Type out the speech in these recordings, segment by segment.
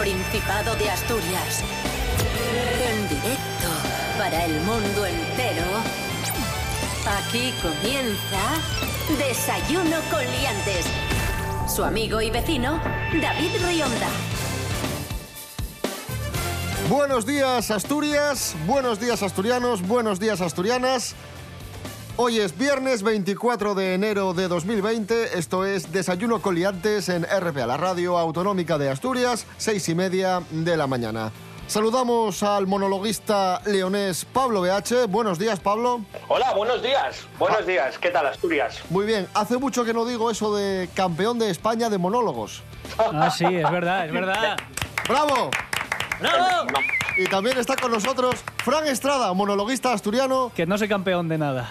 Principado de Asturias. En directo para el mundo entero. Aquí comienza Desayuno con Liantes. Su amigo y vecino, David Rionda. Buenos días Asturias, buenos días asturianos, buenos días asturianas. Hoy es viernes 24 de enero de 2020. Esto es Desayuno Coliantes en RPA, la radio autonómica de Asturias, seis y media de la mañana. Saludamos al monologuista leonés Pablo BH. Buenos días, Pablo. Hola, buenos días. Buenos días. ¿Qué tal, Asturias? Muy bien. Hace mucho que no digo eso de campeón de España de monólogos. Ah, sí, es verdad, es verdad. ¡Bravo! ¡Bravo! Y también está con nosotros Fran Estrada, monologuista asturiano. Que no soy campeón de nada.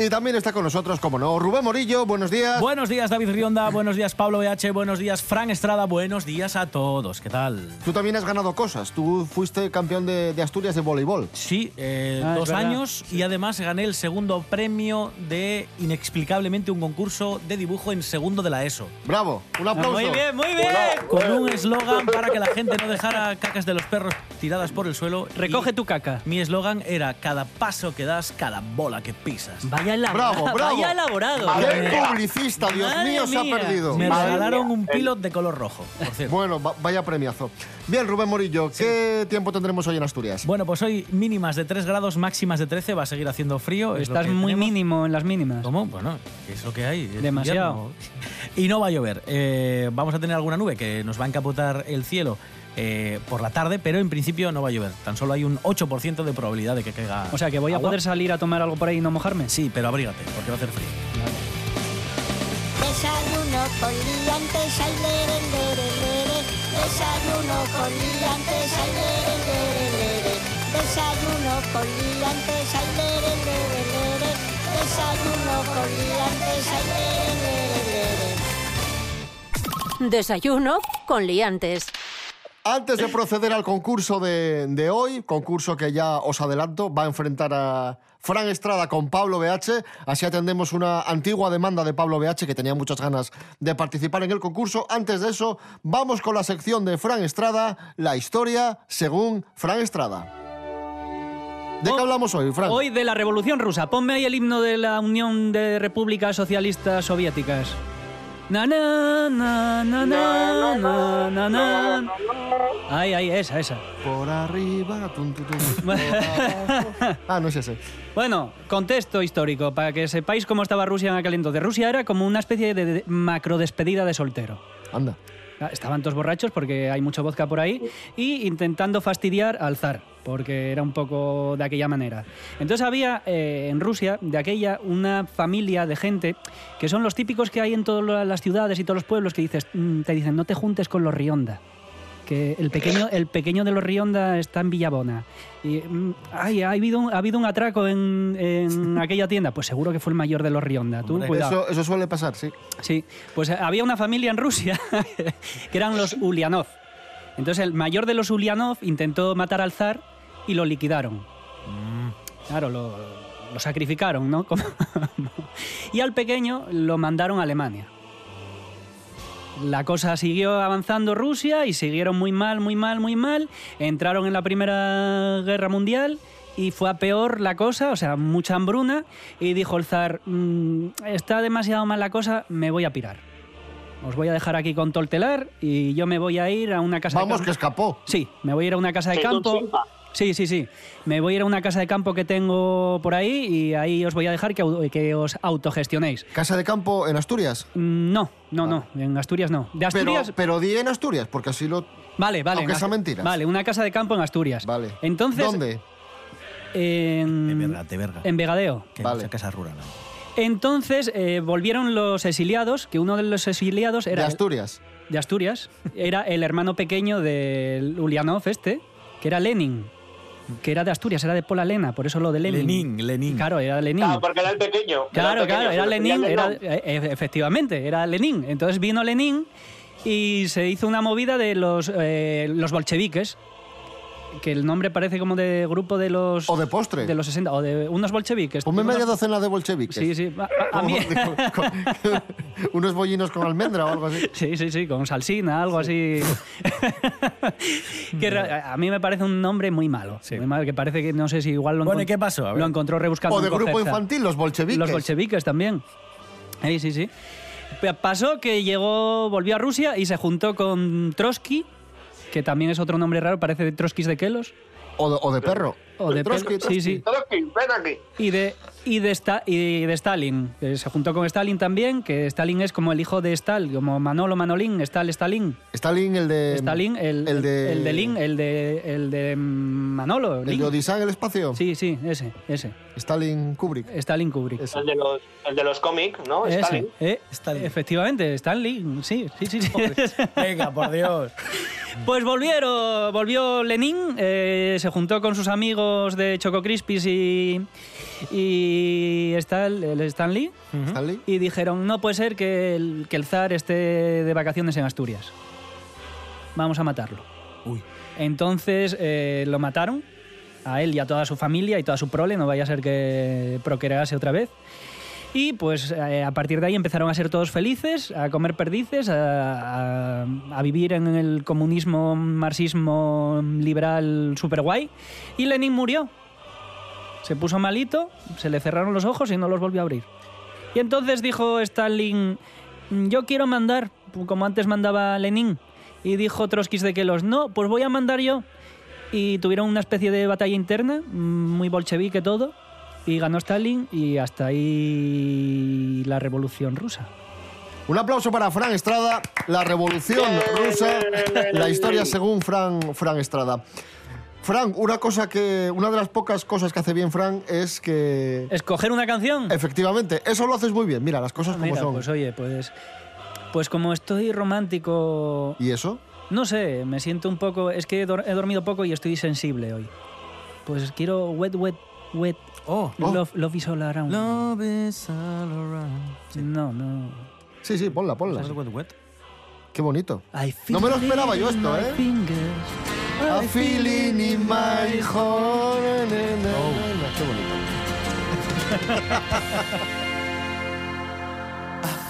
Y también está con nosotros, como no, Rubén Morillo. Buenos días. Buenos días, David Rionda. Buenos días, Pablo BH. Buenos días, Fran Estrada. Buenos días a todos. ¿Qué tal? Tú también has ganado cosas. Tú fuiste campeón de, de Asturias de voleibol. Sí, eh, Ah, dos años y además gané el segundo premio de inexplicablemente un concurso de dibujo en segundo de la ESO. Bravo. Un aplauso. Muy bien, muy bien. Con un eslogan para que la gente no dejara cacas de los perros tiradas por el suelo. Recoge Y tu caca. Mi eslogan era cada paso que das, cada bola que pisas. Vaya elaborado. Bravo, bravo. Vaya elaborado. Madre ¡Qué mía. publicista! Dios Madre mío, se ha perdido. Me Madre regalaron mía. un pilot de color rojo, por cierto. Bueno, va- vaya premiazo. Bien, Rubén Morillo, ¿qué tiempo tendremos hoy en Asturias? Bueno, pues hoy mínimas de 3 grados, máximas de 13, va a seguir haciendo frío. es lo Estás que muy tenemos. mínimo en las mínimas. ¿Cómo? Bueno, ¿qué es lo que hay? Es Demasiado. invierno. Y no va a llover. Eh, vamos a tener alguna nube que nos va a encapotar el cielo eh, por la tarde, pero en principio no va a llover. Tan solo hay un 8% de probabilidad de que caiga. O sea, que voy a agua. poder salir a tomar algo por ahí y no mojarme. Sí, pero abrígate, porque va a hacer frío. Desayuno con liantes, ay, lere, lere, lere. Desayuno con liantes, ay, lere, lere, lere. Desayuno con liantes, ay, lere, lere, lere. Desayuno con liantes, ay, lere, lere, lere. Desayuno con Liantes. Antes de proceder al concurso de, de hoy, concurso que ya os adelanto, va a enfrentar a Fran Estrada con Pablo BH. Así atendemos una antigua demanda de Pablo BH que tenía muchas ganas de participar en el concurso. Antes de eso, vamos con la sección de Fran Estrada, la historia según Fran Estrada. ¿De qué Oh, hablamos hoy, Fran? Hoy de la Revolución Rusa. Ponme ahí el himno de la Unión de Repúblicas Socialistas Soviéticas. Na na na na na na na na. Ay, ay, esa, esa. Por arriba. tum, tum, tum, por abajo. Ah, no es ese. Bueno, contexto histórico, para que sepáis cómo estaba Rusia en aquel entonces. Rusia era como una especie de de macro despedida de soltero. Anda. Ah, Estaban todos borrachos porque hay mucho vodka por ahí y intentando fastidiar al zar, porque era un poco de aquella manera. Entonces había eh, en Rusia, de aquella, una familia de gente que son los típicos que hay en todas las ciudades y todos los pueblos que dices, mm, te dicen, no te juntes con los Rionda. Que el pequeño, el pequeño de los Rionda está en Villabona. Y, mm, ay, ha habido un, ha habido un atraco en, en aquella tienda. Pues seguro que fue el mayor de los Rionda. Tú, Hombre. cuidado. Eso, eso suele pasar, sí. Sí, pues había una familia en Rusia que eran los Ulianov. Entonces el mayor de los Ulianov intentó matar al zar y lo liquidaron. Claro, lo, lo sacrificaron, ¿no? Como- y al pequeño lo mandaron a Alemania. La cosa siguió avanzando Rusia y siguieron muy mal, muy mal, muy mal. Entraron en la Primera Guerra Mundial y fue a peor la cosa, o sea, mucha hambruna. Y dijo el zar, "Mm, está demasiado mal la cosa, me voy a pirar. Os voy a dejar aquí con todo el telar y yo me voy a ir a una casa de Vamos, campo. que escapó. Sí, me voy a ir a una casa de campo. Sí, sí, sí. Me voy a ir a una casa de campo que tengo por ahí y ahí os voy a dejar que, que os autogestionéis. Casa de campo en Asturias. Mm, No, no, no. En Asturias no. De Pero, Asturias. pero di en Asturias, porque así lo. Vale, vale. aunque en sea mentiras. Vale, una casa de campo en Asturias. Vale. Entonces. ¿Dónde? En, De verga, de verga. en Vegadeo. Que Vale. casa rural. ¿no? Entonces eh, volvieron los exiliados, que uno de los exiliados era. de Asturias. de Asturias. Era el hermano pequeño del Ulianov este, que era Lenin. Que era de Asturias, era de Pola Lena, por eso lo de Lenin. Lenin, Lenin. Claro, era Lenin. Claro, porque era el pequeño. Claro, el pequeño, claro, era Lenin, era, eh, efectivamente, era Lenin. Entonces vino Lenin y se hizo una movida de los, eh, los bolcheviques. Que el nombre parece como de grupo de los... O de postre. De los 60, o de unos bolcheviques. Ponme Unos- media docena de bolcheviques. Sí, sí. A, a- a Como- mí... con- unos bollinos con almendra o algo así. Sí, sí, sí, con salsina, algo así. que a mí me parece un nombre muy malo. Sí. Muy malo, que parece que no sé si igual lo, Bueno, encon- ¿y qué pasó? A ver. lo encontró rebuscando. O de grupo infantil, los bolcheviques. Los bolcheviques también. Sí, sí, sí. Pasó que llegó, volvió a Rusia y se juntó con Trotsky, que también es otro nombre raro, parece de Trotskis de Kelos. O de, o de perro. O de Trotsky, sí, sí. Trotsky, ven aquí. Y de, y de, Sta- y de Stalin. que se juntó con Stalin también, que Stalin es como el hijo de Stal, como Manolo Manolín, Stal Stalin. Stalin, el de. Stalin, el, el de. el de Lin, el de, el de Manolo. El Lin. de Odisea en el espacio. Sí, sí, ese, ese. Stalin Kubrick. Stalin Kubrick. Ese. El de los, el de los cómics, ¿no? Ese, Stalin. eh, Stalin. Efectivamente, Stalin, sí, sí, sí. sí. Venga, por Dios. Pues volvieron, volvió Lenin, eh, se juntó con sus amigos de Choco Crispis y, y Stal, el Stan Lee Stanley. y dijeron, no puede ser que el, que el zar esté de vacaciones en Asturias. Vamos a matarlo. Uy. Entonces eh, lo mataron, a él y a toda su familia y toda su prole, no vaya a ser que procrease otra vez. Y pues eh, a partir de ahí empezaron a ser todos felices, a comer perdices, a, a- a vivir en el comunismo, marxismo liberal super guay. Y Lenin murió. Se puso malito, se le cerraron los ojos y no los volvió a abrir. Y entonces dijo Stalin, yo quiero mandar, como antes mandaba Lenin. Y dijo Trotsky de que los no, pues voy a mandar yo. Y tuvieron una especie de batalla interna, mm, muy bolchevique todo. Y ganó Stalin y hasta ahí la revolución rusa. Un aplauso para Fran Estrada, la revolución rusa, la historia según Fran, Fran Estrada. Fran, una cosa que, una de las pocas cosas que hace bien Fran es que, ¿Escoger una canción? efectivamente, eso lo haces muy bien. Mira, las cosas como Mira, son. pues oye, pues, pues como estoy romántico, ¿Y eso? no sé, me siento un poco, es que he dormido poco y estoy sensible hoy. Pues quiero wet, wet, wet, Oh. Oh. love, love is all around. Love is all around. No, no. Sí, sí, ponla, ponla. ¿Sabes wet, wet? Qué bonito. I No me lo feel esperaba yo esto, ¿eh? fingers. A feeling in my heart. Na, na, na, na. Qué bonito.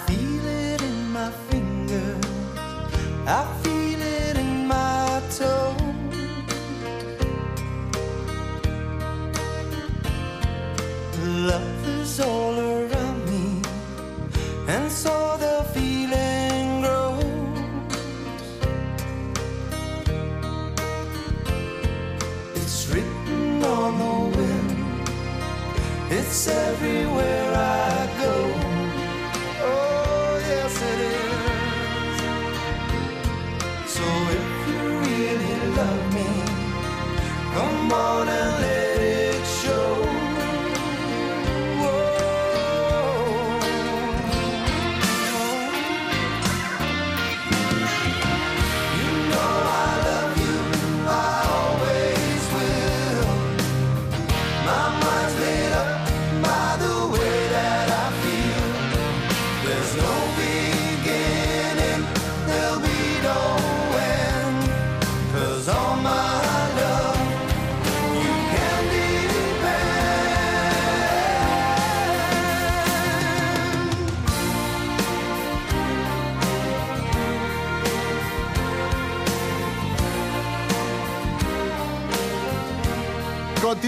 feel it in my fingers. I all around me, and so the feeling grows. It's written on the wind. It's everywhere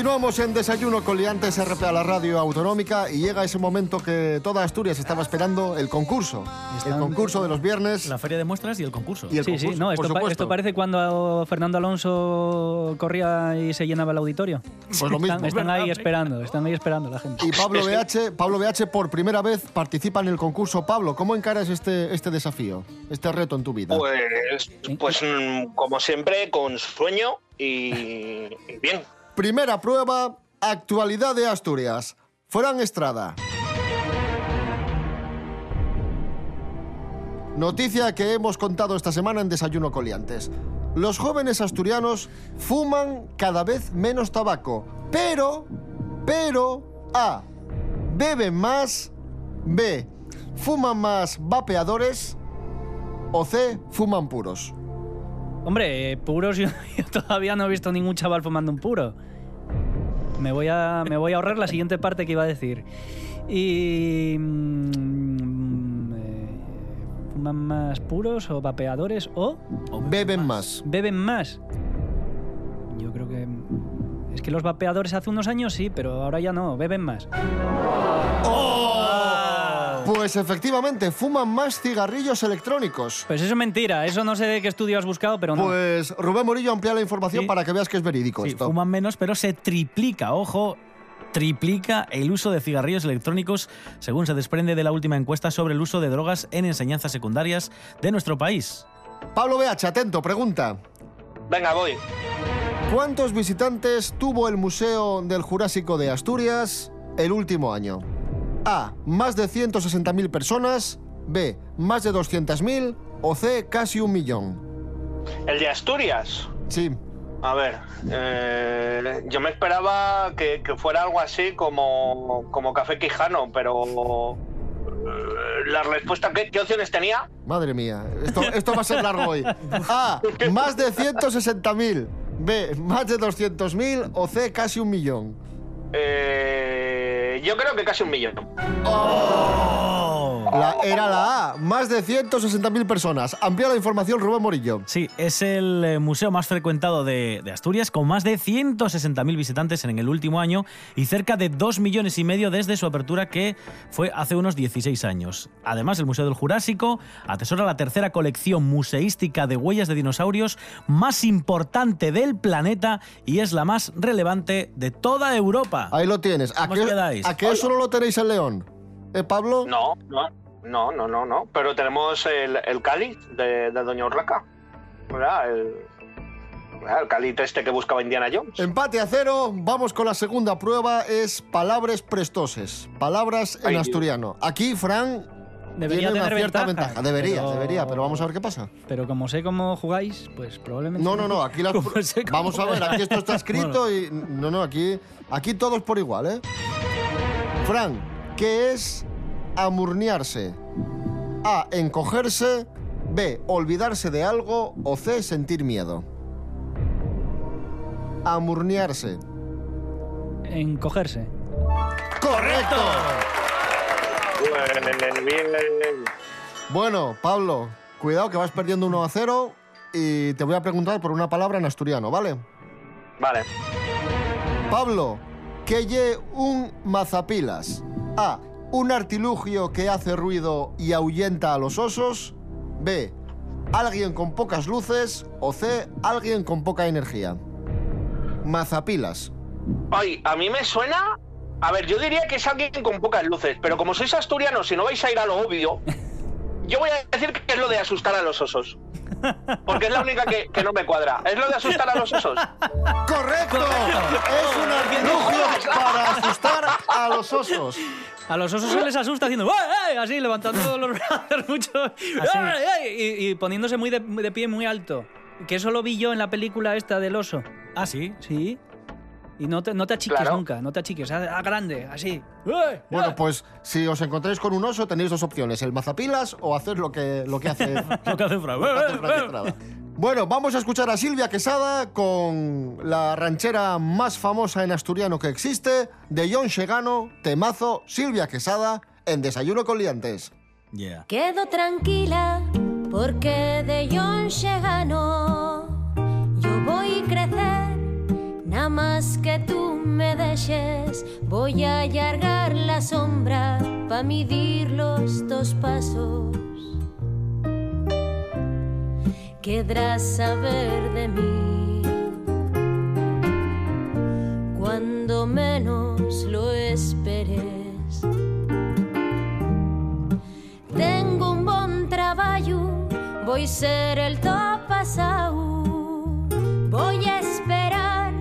Continuamos en Desayuno con Liantes RP a la radio autonómica y llega ese momento que toda Asturias estaba esperando, el concurso. El concurso de los viernes. La feria de muestras y el concurso. Y el Sí, sí, concurso, no, por esto, pa- supuesto. esto parece cuando Fernando Alonso corría y se llenaba el auditorio. Pues lo mismo. Están, están ahí esperando, están ahí esperando la gente. Y Pablo BH, Pablo BH por primera vez participa en el concurso. Pablo, ¿cómo encaras este, este desafío, este reto en tu vida? Pues, pues mm, como siempre, con sueño y, y bien. Primera prueba, actualidad de Asturias. Fran Estrada. Noticia que hemos contado esta semana en Desayuno Coliantes. Los jóvenes asturianos fuman cada vez menos tabaco, pero, pero, A, beben más, B, fuman más vapeadores o C, fuman puros. Hombre, puros yo, yo todavía no he visto ningún chaval fumando un puro. Me voy a, me voy a ahorrar la siguiente parte que iba a decir. Y... mm, eh, ¿Fuman más puros o vapeadores o Beben más. beben más? Yo creo que... Es que los vapeadores hace unos años sí, pero ahora ya no, beben más. Pues efectivamente, fuman más cigarrillos electrónicos. Pues eso es mentira, eso no sé de qué estudio has buscado, pero no. Pues Rubén Morillo amplía la información Sí. para que veas que es verídico Sí, esto. fuman menos, pero se triplica, ojo, triplica el uso de cigarrillos electrónicos, según se desprende de la última encuesta sobre el uso de drogas en enseñanzas secundarias de nuestro país. Pablo BH, atento, pregunta. Venga, voy. ¿Cuántos visitantes tuvo el Museo del Jurásico de Asturias el último año? A. Más de 160.000 personas. B. Más de 200.000. O C. Casi un millón. El de Asturias. Sí. A ver, eh, yo me esperaba que, que fuera algo así como, como Café Quijano, pero eh, la respuesta, ¿qué, qué opciones tenía? Madre mía, esto, esto va a ser largo hoy. A. Más de 160.000. B. Más de 200.000. O C. Casi un millón. Eh, yo creo que casi un millón. La- era la A. Más de 160.000 personas. Amplía la información Rubén Morillo. Sí, es el eh, museo más frecuentado de, de Asturias, con más de 160.000 visitantes en el último año y cerca de 2 millones y medio desde su apertura, que fue hace unos 16 años. Además, el Museo del Jurásico atesora la tercera colección museística de huellas de dinosaurios más importante del planeta y es la más relevante de toda Europa. Ahí lo tienes. ¿A ¿Cómo qué, os quedáis? ¿A qué eso no lo tenéis en León? ¿Eh, Pablo? No, no, no, no, no, no. Pero tenemos el, el cáliz de, de Doña Urraca. ¿Verdad? El, el cáliz este que buscaba Indiana Jones. Empate a cero. Vamos con la segunda prueba. Es palabras prestoses. Palabras en Ay, asturiano. Aquí, Fran Debería tiene una tener cierta ventaja, ventaja. Debería, pero- debería, pero vamos a ver qué pasa. Pero como sé cómo jugáis, pues probablemente... No, no, no, aquí las... Como sé cómo Vamos a ver, aquí esto está escrito y... No, no, aquí, aquí todos por igual, ¿eh? Fran, ¿qué es amurniarse? A, encogerse. B, olvidarse de algo. O C, sentir miedo. Amurniarse. Encogerse. ¡Correcto! Bien, bien. Bueno, Pablo, cuidado que vas perdiendo 1 a 0 y te voy a preguntar por una palabra en asturiano, ¿vale? Vale. Pablo, que lle un mazapilas. A. Un artilugio que hace ruido y ahuyenta a los osos. B. Alguien con pocas luces. O C. Alguien con poca energía. Mazapilas. Ay, a mí me suena. A ver, yo diría que es alguien con pocas luces, pero como sois asturianos y no vais a ir a lo obvio, yo voy a decir que es lo de asustar a los osos. Porque es la única que, que no me cuadra. ¿Es lo de asustar a los osos? ¡Correcto! Es un artilugio para asustar a los osos. A los osos se les asusta haciendo ¡ay, ay! así, levantando los brazos mucho ¡ay, ay! Y, y poniéndose muy de, de pie muy alto. Que eso lo vi yo en la película esta del oso. Ah, sí. Sí. Y no te, no te achiques Claro. nunca, no te achiques. A, a grande, así. Bueno, pues si os encontráis con un oso tenéis dos opciones, el mazapilas o hacer lo que, lo que hace Lo que hace Fran. Bueno, vamos a escuchar a Silvia Quesada con la ranchera más famosa en asturiano que existe, de John Segano, temazo Silvia Quesada, en Desayuno con Liantes. Yeah. Quedo tranquila porque de John Chegano yo voy a crecer. Nada más que tú me dejes, voy a allargar la sombra para medir los dos pasos. Querrás saber de mí cuando menos lo esperes. Tengo un buen trabajo, voy a ser el top pasado. Voy a esperar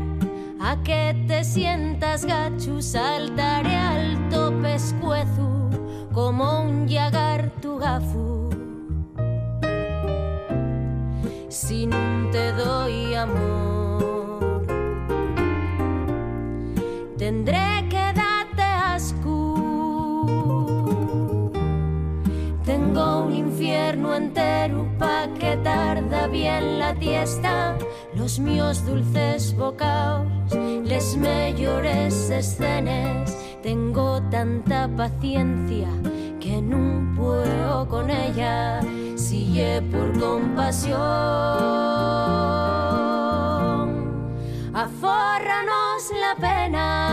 a que te sientas gacho, saltaré alto pescuezo como un llagar tu gafu. Te doy amor, tendré que darte asco. Tengo un infierno entero pa' que tarda bien la tiesta los míos dulces bocaos, les mejores escenas. Tengo tanta paciencia que no puedo con ella, si es por compasión. Afórranos la pena.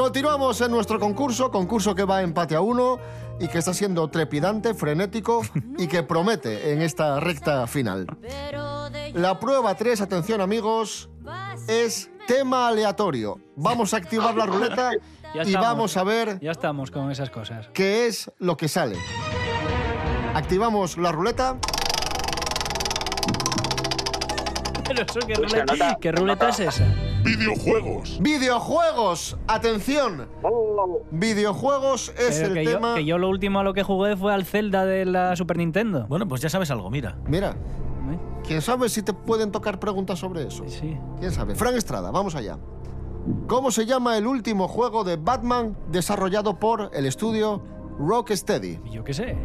Continuamos en nuestro concurso, concurso que va empate a uno y que está siendo trepidante, frenético y que promete en esta recta final. La prueba 3, atención amigos, es tema aleatorio. Vamos a activar la ruleta y estamos. vamos a ver Ya estamos con esas cosas. qué es lo que sale. Activamos la ruleta. Pero eso, ¿qué Uy, se ruleta, ¿qué ruleta es esa? Videojuegos. Videojuegos, atención. Oh, Videojuegos es Pero el que, tema. yo, que yo lo último a lo que jugué fue al Zelda de la Super Nintendo. Bueno, pues ya sabes algo, mira. Mira, ¿Eh? quién sabe si te pueden tocar preguntas sobre eso. Sí. ¿Quién sabe? Fran Estrada, vamos allá. ¿Cómo se llama el último juego de Batman desarrollado por el estudio Rocksteady? Yo qué sé.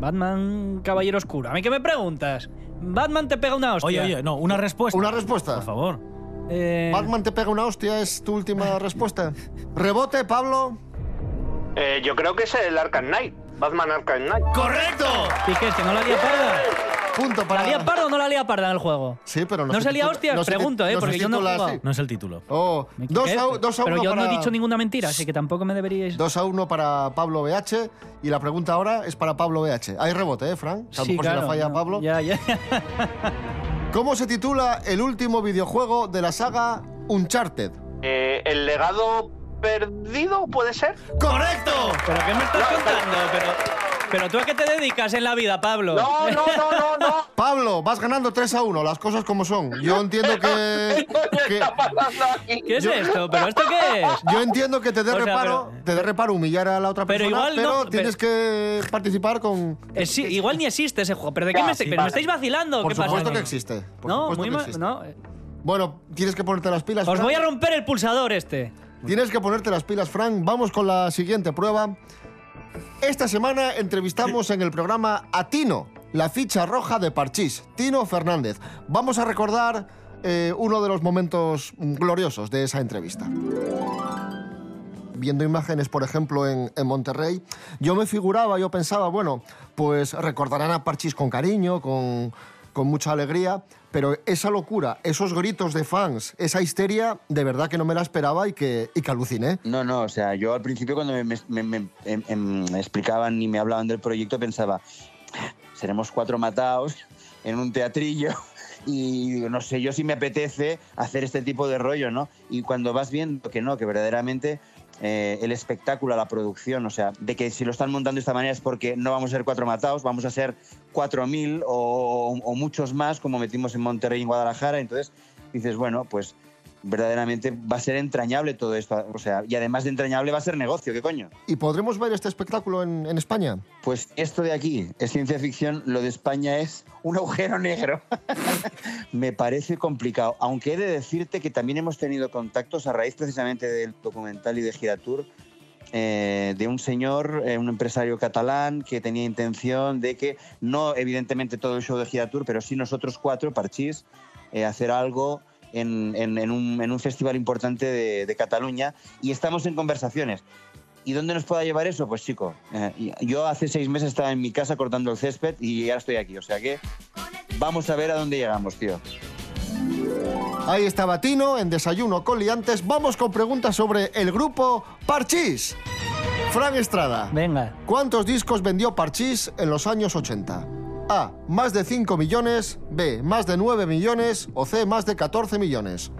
Batman Caballero Oscuro. ¿A mí qué me preguntas? Batman te pega una hostia. Oye, oye, no, una respuesta. Una respuesta. Por favor. Eh, Batman te pega una hostia, es tu última respuesta. Rebote, Pablo. eh, yo creo que es el Arkham Knight. Batman Arkham Knight. ¡Correcto! ¿Y qué es? ¿Que no la lía parda? Punto para. ¿La lía parda o no la lía parda en el juego? Sí, pero no, ¿No se lía hostias? no Pregunto, ¿eh? no Porque yo no he jugado. así. No es el título. Oh, Me dos a, equivoqué, dos a Pero uno yo no he dicho ninguna mentira, así que tampoco me deberíais... 2 a 1 para Pablo BH y la pregunta ahora es para Pablo BH. Hay rebote, ¿eh, Fran? Que a lo Sí, si claro, la falla no, Pablo. Ya, ya. ¿Cómo se titula el último videojuego de la saga Uncharted? Eh, el legado perdido, ¿puede ser? ¡Correcto! ¿Pero qué me estás contando? Pero, pero tú a qué te dedicas en la vida, Pablo? No, no, no, no, no. Pablo, vas ganando 3 a 1, las cosas como son. Yo entiendo que. ¿Qué es esto? ¿Pero esto qué es? yo entiendo que te dé O sea, reparo, pero- te dé reparo humillar a la otra Pero persona, igual pero no, tienes que participar con. Eh, sí, igual ni existe ese juego. ¿Pero de qué Ya, me, pero me estáis vacilando? Por ¿Qué pasa supuesto aquí? que existe. Por No, supuesto muy que existe. No. Bueno, tienes que ponerte las pilas. Os voy a romper el pulsador este. Tienes que ponerte las pilas, Frank. Vamos con la siguiente prueba. Esta semana entrevistamos en el programa a Tino, la ficha roja de Parchís, Tino Fernández. Vamos a recordar eh, uno de los momentos gloriosos de esa entrevista. Viendo imágenes, por ejemplo, en, en Monterrey, yo me figuraba, yo pensaba, bueno, pues recordarán a Parchís con cariño, con, con mucha alegría, pero esa locura, esos gritos de fans, esa histeria, de verdad que no me la esperaba y que, y que aluciné. No, no, o sea, yo al principio cuando me, em- em- explicaban y me hablaban del proyecto pensaba, seremos cuatro mataos en un teatrillo y no sé yo si me apetece hacer este tipo de rollo, ¿no? Y cuando vas viendo que no, que verdaderamente eh, el espectáculo, la producción, o sea, de que si lo están montando de esta manera es porque no vamos a ser cuatro mataos, vamos a ser cuatro mil o, o muchos más como metimos en Monterrey y en Guadalajara, entonces dices, bueno, pues verdaderamente va a ser entrañable todo esto. O sea, y además de entrañable va a ser negocio, ¿qué coño? ¿Y podremos ver este espectáculo en, en España? Pues esto de aquí es ciencia ficción, lo de España es un agujero negro. Me parece complicado, aunque he de decirte que también hemos tenido contactos a raíz precisamente del documental y de Giratur, eh, de un señor, eh, un empresario catalán que tenía intención de que, no evidentemente todo el show de Giratur, pero sí nosotros cuatro, Parchís, eh, hacer algo en, en- en un, en un festival importante de, de Cataluña y estamos en conversaciones. ¿Y dónde nos pueda llevar eso? Pues chico, eh, yo hace seis meses estaba en mi casa cortando el césped y ahora estoy aquí, o sea que vamos a ver a dónde llegamos, tío. Ahí estaba Tino en Desayuno con Liantes. Vamos con preguntas sobre el grupo Parchís. Fran Estrada. Venga. ¿Cuántos discos vendió Parchís en los años 80? A. Más de 5 millones. B. Más de 9 millones. O C. Más de 14 millones.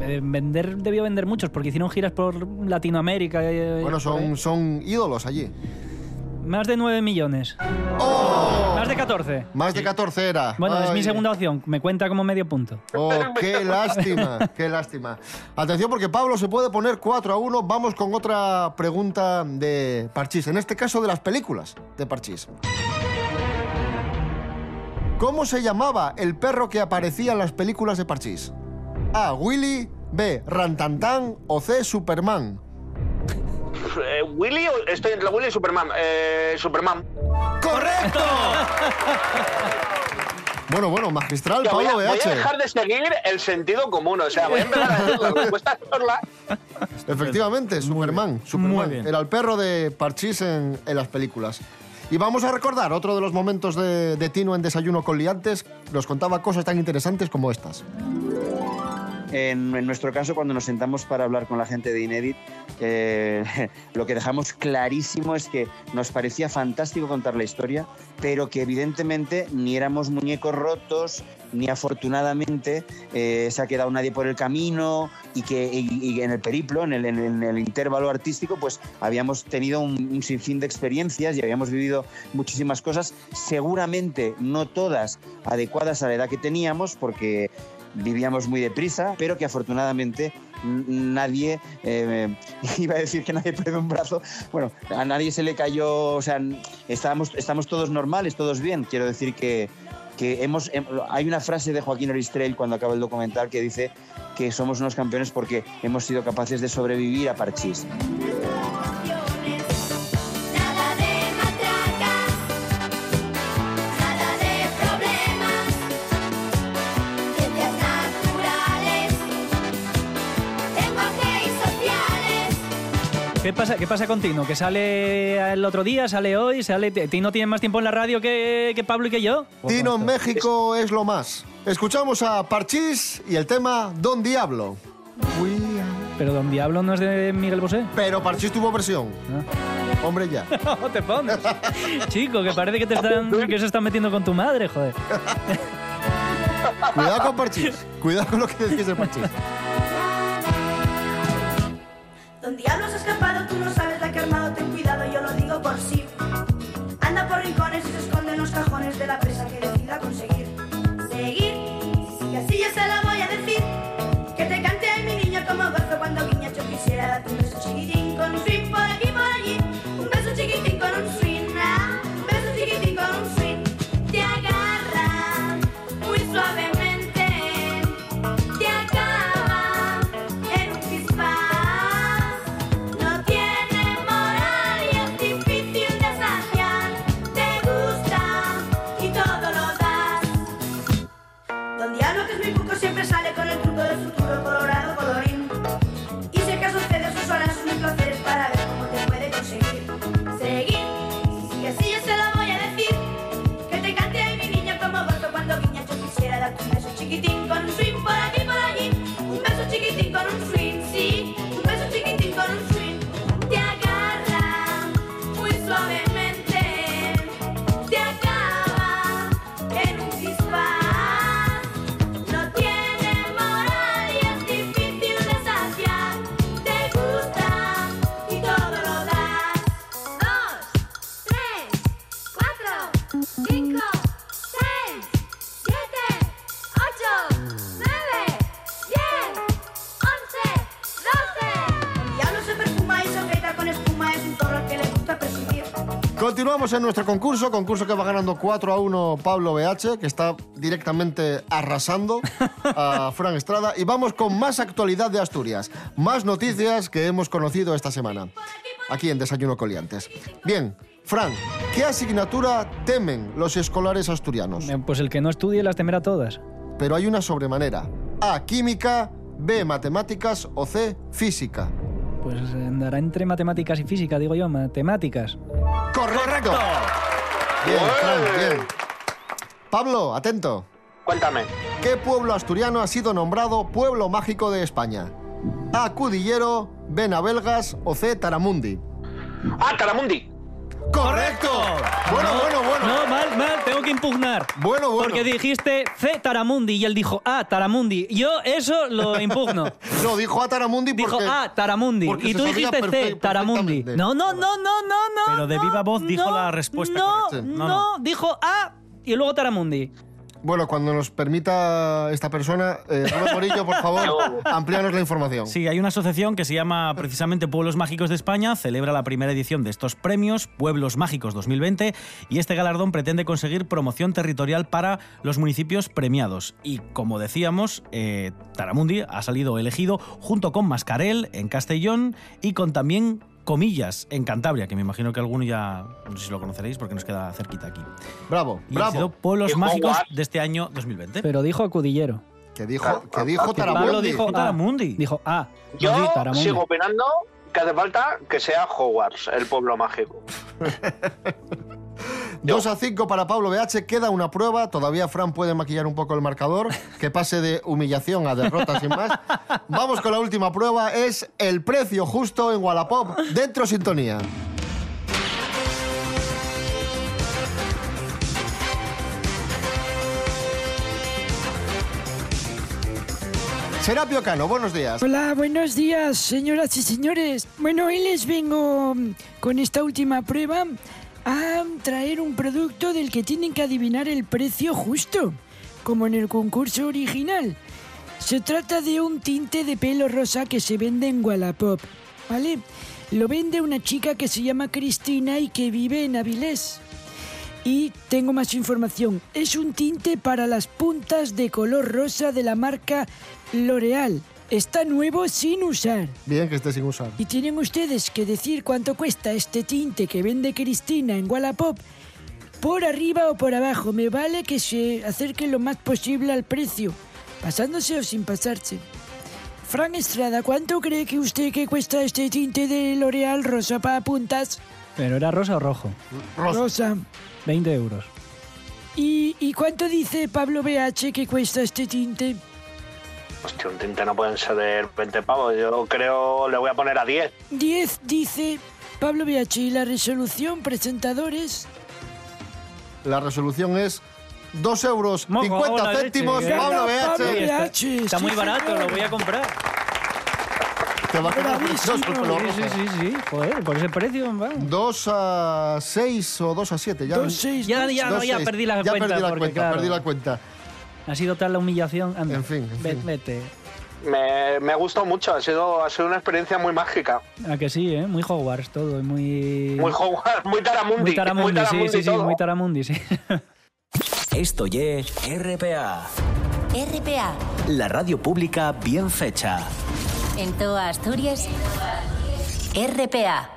Eh, Vender, debió vender muchos porque hicieron giras por Latinoamérica. eh, Bueno, por ahí. son, son ídolos allí. Más de 9 millones. ¡Oh! Más de 14. Más de 14 era. Bueno, es mi Ay. segunda opción. Me cuenta como medio punto. Oh, qué lástima, qué lástima. Atención porque Pablo se puede poner 4 a 1. Vamos con otra pregunta de Parchís. En este caso de las películas de Parchís. ¿Cómo se llamaba el perro que aparecía en las películas de Parchís? A. Willy. B. Rantantán. O C. Superman. Eh, Willy, o- estoy entre Willy y Superman. Eh, Superman. ¡Correcto! Bueno, bueno, magistral, Ya, voy, a, Pablo voy a dejar de seguir el sentido común. O sea, voy a empezar a decir la respuesta hacerla. Efectivamente, Superman. Superman. muy bien. Era el perro de Parchís en, en las películas. Y vamos a recordar otro de los momentos de, Tino en Desayuno con Liantes. Nos contaba cosas tan interesantes como estas. En, en nuestro caso, cuando nos sentamos para hablar con la gente de Inedit, eh, lo que dejamos clarísimo es que nos parecía fantástico contar la historia, pero que evidentemente ni éramos muñecos rotos, ni afortunadamente eh, se ha quedado nadie por el camino y que y- y en el periplo, en el, en el- intervalo artístico, pues habíamos tenido un, un sinfín de experiencias y habíamos vivido muchísimas cosas, seguramente no todas adecuadas a la edad que teníamos, porque vivíamos muy deprisa, pero que afortunadamente nadie, eh, iba a decir que nadie perdió un brazo, bueno, a nadie se le cayó, o sea, estábamos, estamos todos normales, todos bien, quiero decir que, que hemos, em- hay una frase de Joaquín Oristrel cuando acaba el documental que dice que somos unos campeones porque hemos sido capaces de sobrevivir a Parchís. ¿Qué pasa, ¿Qué pasa con Tino? ¿Que sale el otro día, sale hoy, sale... ¿Tino tiene más tiempo en la radio que, que Pablo y que yo? Tino en México es lo más. Escuchamos a Parchís y el tema Don Diablo. Pero Don Diablo no es de Miguel Bosé. Pero Parchís tuvo versión. Hombre, ya. No te pones. Chico, que parece que te están que se están metiendo con tu madre, joder. Cuidado con Parchís. Cuidado con lo que decís de Parchís. Don Diablo se ha escapado, tú no sabes la que armado, ten Continuamos en nuestro concurso, concurso que va ganando 4 a 1 Pablo BH, que está directamente arrasando a Fran Estrada. Y vamos con más actualidad de Asturias, más noticias que hemos conocido esta semana, aquí en Desayuno Coliantes. Bien, Fran, ¿qué asignatura temen los escolares asturianos? Eh, Pues el que no estudie las temerá todas. Pero hay una sobremanera. A, química, B, matemáticas o C, física. Pues andará entre matemáticas y física, digo yo, matemáticas. ¡Correcto! Bien, Fran, bien. Pablo, atento. Cuéntame. ¿Qué pueblo asturiano ha sido nombrado Pueblo Mágico de España? A. Cudillero, B. Navelgas o C. Taramundi. Ah, Taramundi. ¡Correcto! Bueno, bueno, bueno. No, mal, mal, tengo que impugnar. Bueno, bueno. Porque dijiste C. Taramundi y él dijo A. Taramundi. Yo eso lo impugno. No, dijo a Taramundi Dijo porque... A. Taramundi. porque Y tú dijiste C. Taramundi. No, no, no, no, no, no. Pero de no, viva voz dijo no, la respuesta No, correcta. no, No, no. dijo A y luego Taramundi. Bueno, cuando nos permita esta persona, eh, Rubén Morillo, por favor, amplíanos la información. Sí, hay una asociación que se llama precisamente Pueblos Mágicos de España, celebra la primera edición de estos premios, Pueblos Mágicos 2020, y este galardón pretende conseguir promoción territorial para los municipios premiados. Y como decíamos, eh, Taramundi ha salido elegido junto con Mascarel en Castellón y con también Comillas en Cantabria, que me imagino que alguno ya, no sé si lo conoceréis porque nos queda cerquita aquí. Bravo, Y han sido bravo. Pueblos Dijo Mágicos de este año 2020. Pero dijo Acudillero. Que dijo, que dijo Que Pablo Taramundi. dijo A. Taramundi. Dijo A. Yo No, sí, Taramundi. sigo opinando que hace falta que sea Hogwarts, el pueblo mágico. 2 a 5 para Pablo BH, queda una prueba, todavía Fran puede maquillar un poco el marcador, que pase de humillación a derrota sin más. Vamos con la última prueba, es el precio justo en Wallapop, dentro sintonía. Serapio Cano, buenos días. Hola, buenos días, señoras y señores. Bueno, hoy les vengo con esta última prueba a traer un producto del que tienen que adivinar el precio justo, como en el concurso original. Se trata de un tinte de pelo rosa que se vende en Wallapop, ¿vale? Lo vende una chica que se llama Cristina y que vive en Avilés. Y tengo más información. Es un tinte para las puntas de color rosa de la marca L'Oreal. Está nuevo sin usar. Bien que esté sin usar. Y tienen ustedes que decir cuánto cuesta este tinte que vende Cristina en Wallapop. Por arriba o por abajo. Me vale que se acerque lo más posible al precio. Pasándose o sin pasarse. Fran Estrada, ¿cuánto cree que usted que cuesta este tinte de L'Oreal rosa para puntas? Pero era rosa o rojo. Rosa. Rosa. 20 euros. ¿Y, y cuánto dice Pablo BH que cuesta este tinte? Hostia, un tinte no pueden ser 20 pavos. Yo creo, le voy a poner a 10. 10 dice Pablo BH y la resolución presentadores. La resolución es 2 euros Mojo, 50 la leche, céntimos, que- Pablo BH. Está, muy barato, lo voy a comprar. Te va a quedar precioso el pelo Sí, rojo. sí, sí, sí. Joder, por ese precio, va. 2 a 6 o 2 a 7. Ya, Dos, seis, Ya, dos. ya, no, Dos, ya seis. perdí la Ya cuenta. perdí la porque, cuenta, claro, perdí la cuenta. Ha sido tal la humillación. Anda, En fin, en ve- fin. Vete. Me, me ha gustado mucho, ha sido, ha sido una experiencia muy mágica. A que sí, ¿eh? Muy Hogwarts todo, muy... Muy Hogwarts, muy Taramundi. Muy Taramundi, sí, sí, sí, muy Taramundi, sí. Esto ye RPA, RPA. la radio pública bien fecha. En toda Asturias. RPA.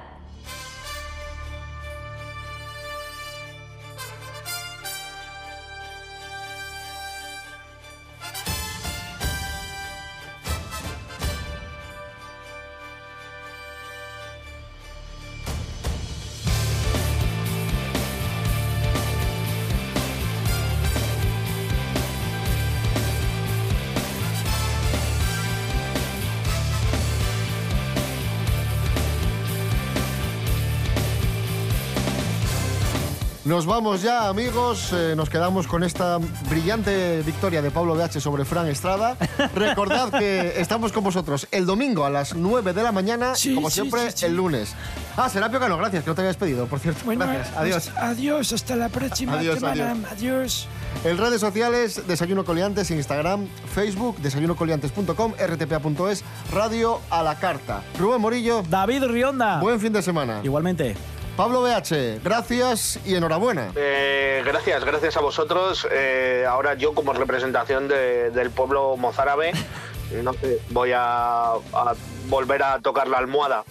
Nos vamos ya, amigos. Eh, nos quedamos con esta brillante victoria de Pablo BH sobre Fran Estrada. Recordad que estamos con vosotros el domingo a las 9 de la mañana, Sí, como sí, siempre, sí, el lunes. Ah, Serapio Cano, gracias, que no te habías pedido, por cierto. Bueno, gracias, adiós. Adiós, hasta la próxima Adiós, semana. Adiós. En redes sociales, Desayuno Coliantes, Instagram, Facebook, desayunocoliantes.com, rtpa.es, Radio a la Carta. Rubén Morillo, David Rionda. buen fin de semana. Igualmente. Pablo BH, gracias y enhorabuena. Eh, gracias, gracias a vosotros. Eh, ahora yo como representación de- del pueblo mozárabe, no sé, voy a, a volver a tocar la almohada.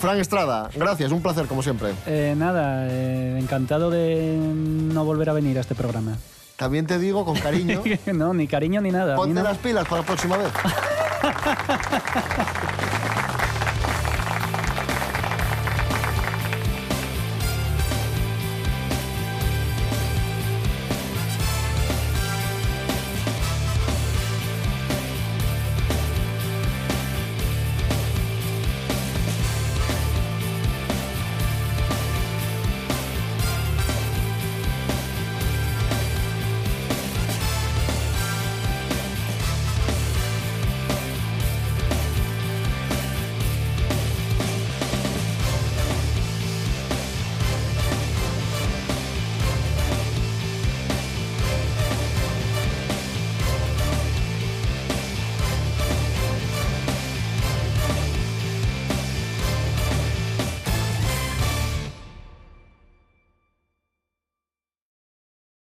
Fran Estrada, gracias, un placer como siempre. Eh, nada, eh, encantado de no volver a venir a este programa. También te digo con cariño, no, ni cariño ni nada. ponte no- las pilas para la próxima vez.